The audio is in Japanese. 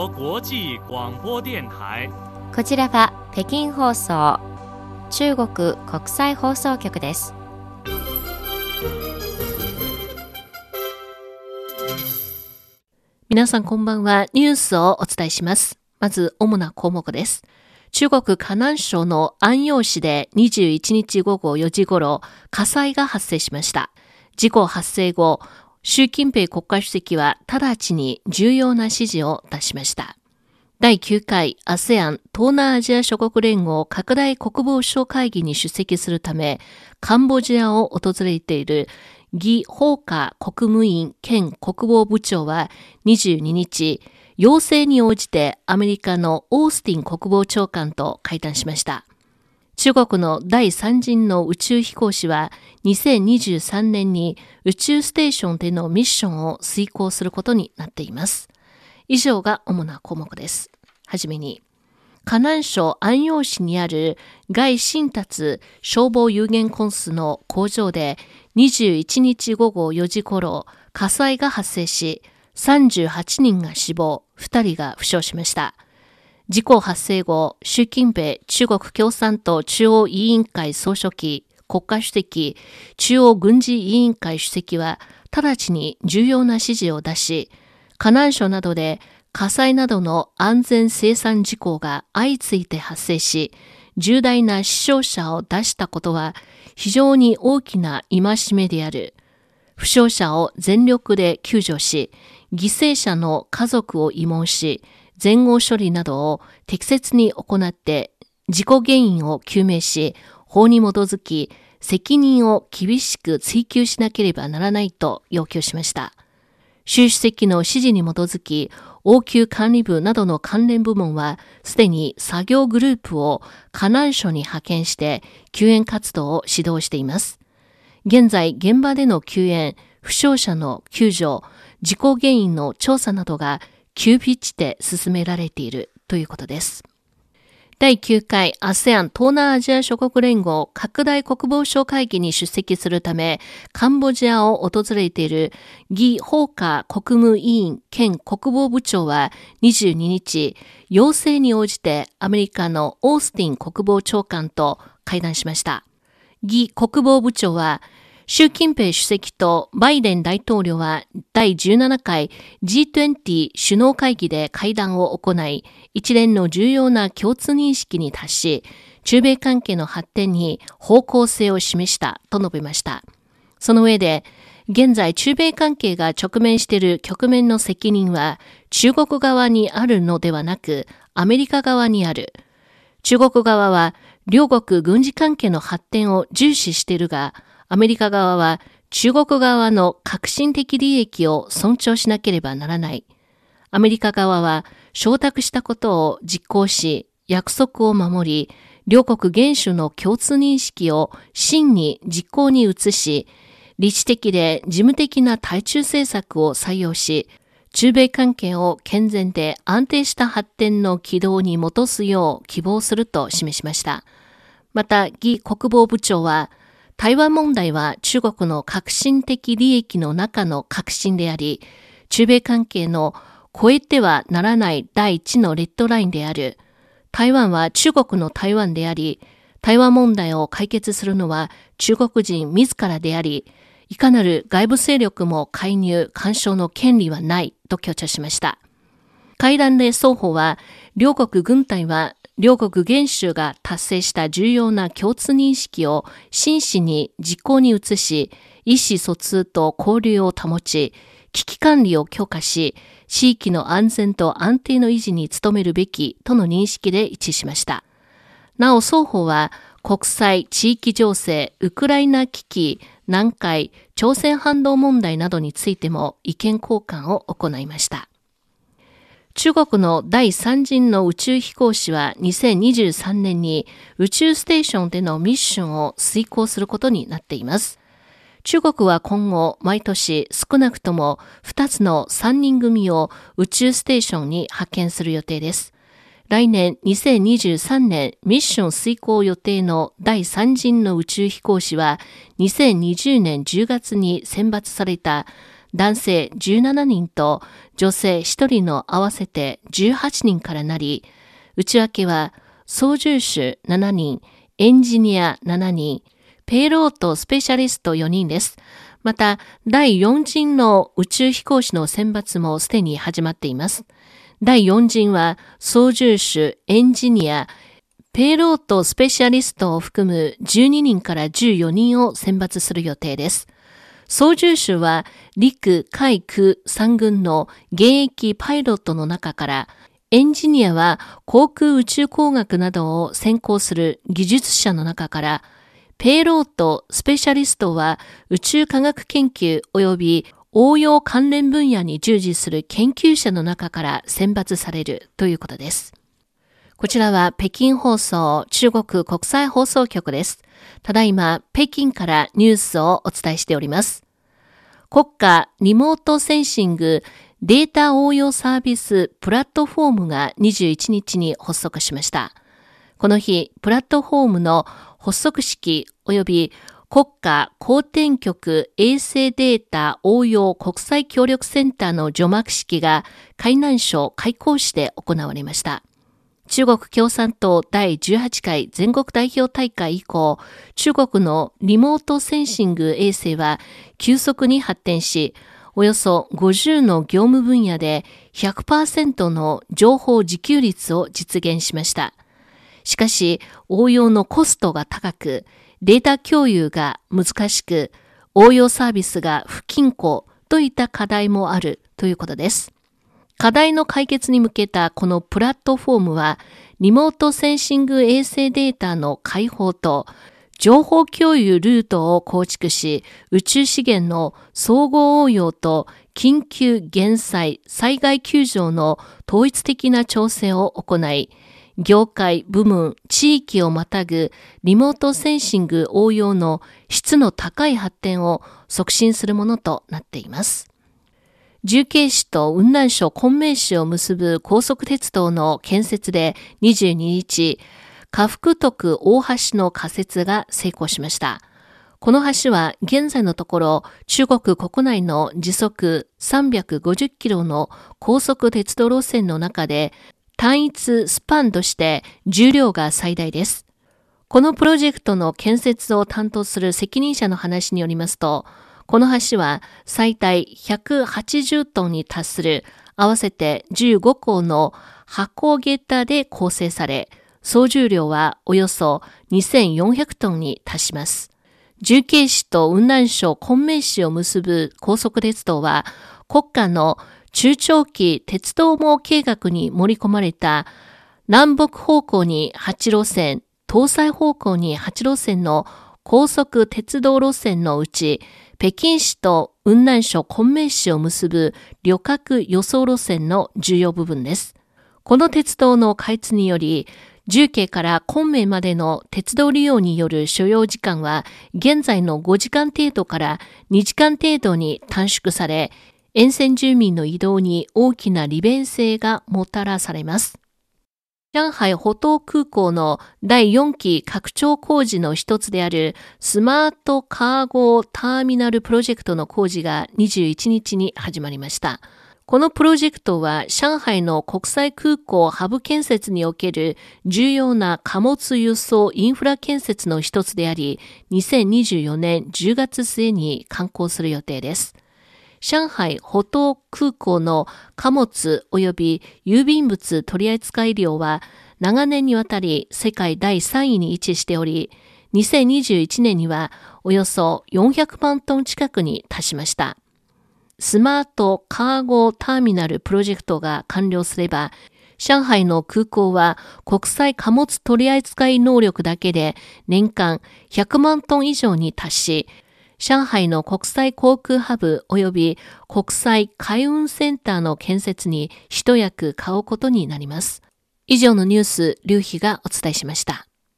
国国際こちらは北京放送中国国際放送局です皆さんこんばんは。ニュースをお伝えします。まず、主な項目です。中国河南省の安陽市で21日午後4時頃、火災が発生しました。事故発生後、習近平国家主席は直ちに重要な指示を出しました。第9回 ASEAN 東南アジア諸国連合拡大国防省会議に出席するため、カンボジアを訪れている義法華国務院兼国防部長は22日、要請に応じてアメリカのオースティン国防長官と会談しました。中国の第三陣の宇宙飛行士は2023年に宇宙ステーションでのミッションを遂行することになっています。以上が主な項目です。はじめに、河南省安陽市にある外新達消防有限コンスの工場で21日午後4時頃火災が発生し38人が死亡、2人が負傷しました。事故発生後、習近平中国共産党中央委員会総書記、国家主席、中央軍事委員会主席は、直ちに重要な指示を出し、河南省などで火災などの安全生産事項が相次いで発生し、重大な死傷者を出したことは非常に大きな戒めである。負傷者を全力で救助し、犠牲者の家族を慰問し、前後処理などを適切に行って事故原因を究明し、法に基づき責任を厳しく追及しなければならないと要求しました。習主席の指示に基づき、応急管理部などの関連部門は、すでに作業グループを河南省に派遣して救援活動を指導しています。現在、現場での救援、負傷者の救助、事故原因の調査などが急ピッチで進められているということです。第9回 ASEAN 東南アジア諸国連合拡大国防省会議に出席するため、カンボジアを訪れているギ・ホーカー国務委員兼国防部長は22日、要請に応じてアメリカのオースティン国防長官と会談しました。ギ国防部長は、習近平主席とバイデン大統領は第17回 G20 首脳会議で会談を行い、一連の重要な共通認識に達し、中米関係の発展に方向性を示したと述べました。その上で、現在中米関係が直面している局面の責任は中国側にあるのではなくアメリカ側にある。中国側は両国軍事関係の発展を重視しているが、アメリカ側は中国側の革新的利益を尊重しなければならない。アメリカ側は承諾したことを実行し、約束を守り、両国元首の共通認識を真に実行に移し、理知的で事務的な対中政策を採用し、中米関係を健全で安定した発展の軌道に戻すよう希望すると示しました。また、義国防部長は、台湾問題は中国の革新的利益の中の革新であり、中米関係の超えてはならない第一のレッドラインである。台湾は中国の台湾であり、台湾問題を解決するのは中国人自らであり、いかなる外部勢力も介入、干渉の権利はないと強調しました。会談で双方は、両国軍隊は両国元首が達成した重要な共通認識を真摯に実行に移し、意思疎通と交流を保ち、危機管理を強化し、地域の安全と安定の維持に努めるべきとの認識で一致しました。なお双方は国際、地域情勢、ウクライナ危機、南海、朝鮮半島問題などについても意見交換を行いました。中国の第三陣の宇宙飛行士は2023年に宇宙ステーションでのミッションを遂行することになっています。中国は今後毎年少なくとも2つの3人組を宇宙ステーションに派遣する予定です。来年2023年ミッション遂行予定の第3陣の宇宙飛行士は2020年10月に選抜された男性17人と女性1人の合わせて18人からなり、内訳は操縦手7人、エンジニア7人、ペイロードスペシャリスト4人です。また、第4陣の宇宙飛行士の選抜もすでに始まっています。第4陣は操縦手、エンジニア、ペイロードスペシャリストを含む12人から14人を選抜する予定です。操縦手は陸、海、空3軍の現役パイロットの中からエンジニアは航空宇宙工学などを専攻する技術者の中からペイロート、スペシャリストは宇宙科学研究及び応用関連分野に従事する研究者の中から選抜されるということです。こちらは北京放送中国国際放送局です。ただいま北京からニュースをお伝えしております。国家リモートセンシングデータ応用サービスプラットフォームが21日に発足しました。この日、プラットフォームの発足式及び国家公転局衛星データ応用国際協力センターの除幕式が海南省開港市で行われました。中国共産党第18回全国代表大会以降、中国のリモートセンシング衛星は急速に発展し、およそ50の業務分野で100%の情報自給率を実現しました。しかし、応用のコストが高く、データ共有が難しく、応用サービスが不均衡といった課題もあるということです。課題の解決に向けたこのプラットフォームは、リモートセンシング衛星データの開放と、情報共有ルートを構築し、宇宙資源の総合応用と緊急減災、災害救助の統一的な調整を行い、業界、部門、地域をまたぐリモートセンシング応用の質の高い発展を促進するものとなっています。重慶市と雲南省昆明市を結ぶ高速鉄道の建設で22日、下福徳大橋の仮設が成功しました。この橋は現在のところ中国国内の時速350キロの高速鉄道路線の中で単一スパンとして重量が最大です。このプロジェクトの建設を担当する責任者の話によりますと、この橋は最大180トンに達する合わせて15個の箱下駄で構成され、総重量はおよそ2400トンに達します。重慶市と雲南省昆明市を結ぶ高速鉄道は国家の中長期鉄道網計画に盛り込まれた南北方向に8路線、東西方向に8路線の高速鉄道路線のうち北京市と雲南省昆明市を結ぶ旅客輸送路線の重要部分です。この鉄道の開通により、重慶から昆明までの鉄道利用による所要時間は現在の5時間程度から2時間程度に短縮され、沿線住民の移動に大きな利便性がもたらされます。上海浦東空港の第4期拡張工事の一つであるスマートカーゴターミナルプロジェクトの工事が21日に始まりました。このプロジェクトは上海の国際空港ハブ建設における重要な貨物輸送インフラ建設の一つであり、2024年10月末に完工する予定です。上海浦東空港の貨物及び郵便物取扱量は長年にわたり世界第3位に位置しており、2021年にはおよそ400万トン近くに達しました。スマートカーゴターミナルプロジェクトが完了すれば、上海の空港は国際貨物取扱能力だけで年間100万トン以上に達し、上海の国際航空ハブ及び国際海運センターの建設に一役買うことになります。以上のニュース、劉飛がお伝えしました。